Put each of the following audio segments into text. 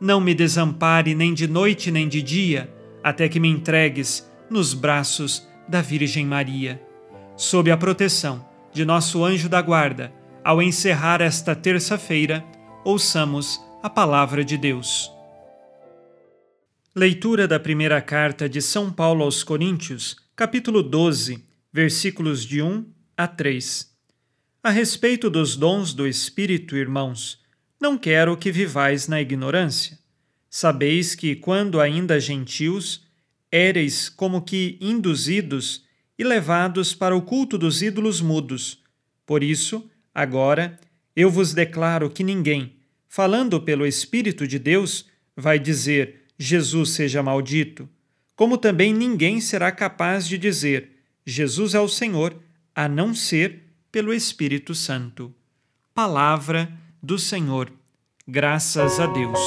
não me desampare nem de noite nem de dia, até que me entregues nos braços da Virgem Maria. Sob a proteção de nosso anjo da guarda, ao encerrar esta terça-feira, ouçamos a palavra de Deus. Leitura da primeira carta de São Paulo aos Coríntios, capítulo 12, versículos de 1 a 3. A respeito dos dons do Espírito, irmãos, não quero que vivais na ignorância. Sabeis que, quando ainda gentios, éreis como que induzidos e levados para o culto dos ídolos mudos. Por isso, Agora, eu vos declaro que ninguém, falando pelo Espírito de Deus, vai dizer Jesus seja maldito, como também ninguém será capaz de dizer Jesus é o Senhor, a não ser pelo Espírito Santo. Palavra do Senhor. Graças a Deus.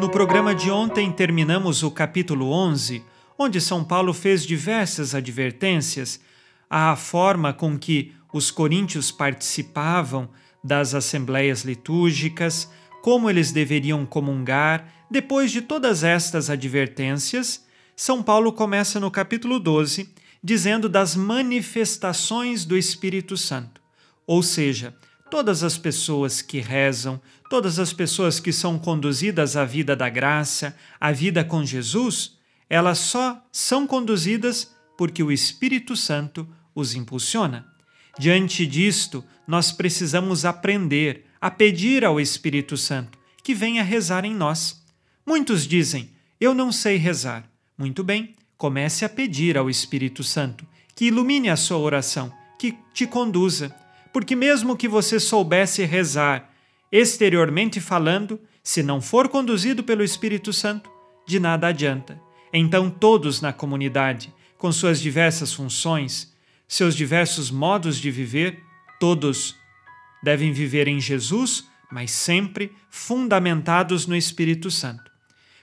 No programa de ontem terminamos o capítulo 11, onde São Paulo fez diversas advertências à forma com que os coríntios participavam das assembleias litúrgicas, como eles deveriam comungar. Depois de todas estas advertências, São Paulo começa no capítulo 12 dizendo das manifestações do Espírito Santo. Ou seja, todas as pessoas que rezam, todas as pessoas que são conduzidas à vida da graça, à vida com Jesus, elas só são conduzidas porque o Espírito Santo os impulsiona. Diante disto, nós precisamos aprender a pedir ao Espírito Santo que venha rezar em nós. Muitos dizem: Eu não sei rezar. Muito bem, comece a pedir ao Espírito Santo que ilumine a sua oração, que te conduza. Porque, mesmo que você soubesse rezar exteriormente falando, se não for conduzido pelo Espírito Santo, de nada adianta. Então, todos na comunidade, com suas diversas funções, seus diversos modos de viver, todos devem viver em Jesus, mas sempre fundamentados no Espírito Santo.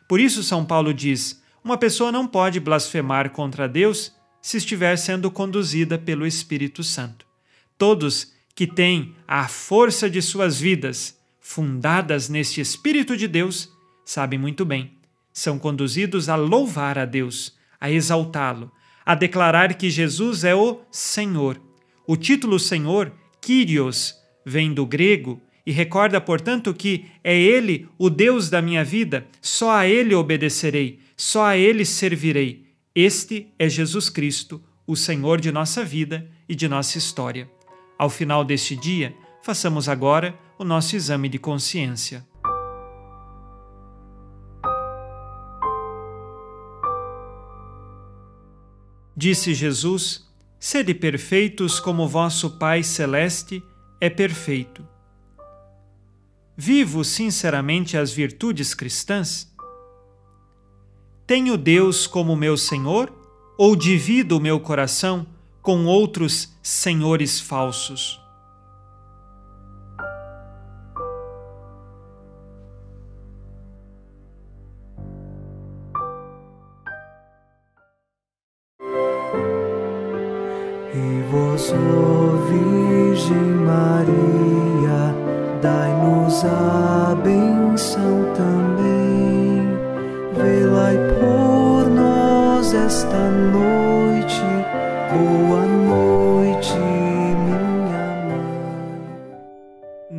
Por isso, São Paulo diz: uma pessoa não pode blasfemar contra Deus se estiver sendo conduzida pelo Espírito Santo. Todos que têm a força de suas vidas fundadas neste Espírito de Deus sabem muito bem, são conduzidos a louvar a Deus, a exaltá-lo, a declarar que Jesus é o Senhor. O título Senhor, Kyrios, vem do grego e recorda, portanto, que é Ele o Deus da minha vida, só a Ele obedecerei, só a Ele servirei. Este é Jesus Cristo, o Senhor de nossa vida e de nossa história. Ao final deste dia, façamos agora o nosso exame de consciência. Disse Jesus: Sede perfeitos como vosso Pai Celeste é perfeito. Vivo sinceramente as virtudes cristãs? Tenho Deus como meu Senhor ou divido o meu coração com outros senhores falsos. E vós, Virgem Maria, dai-nos a benção também. Velai por nós esta noite,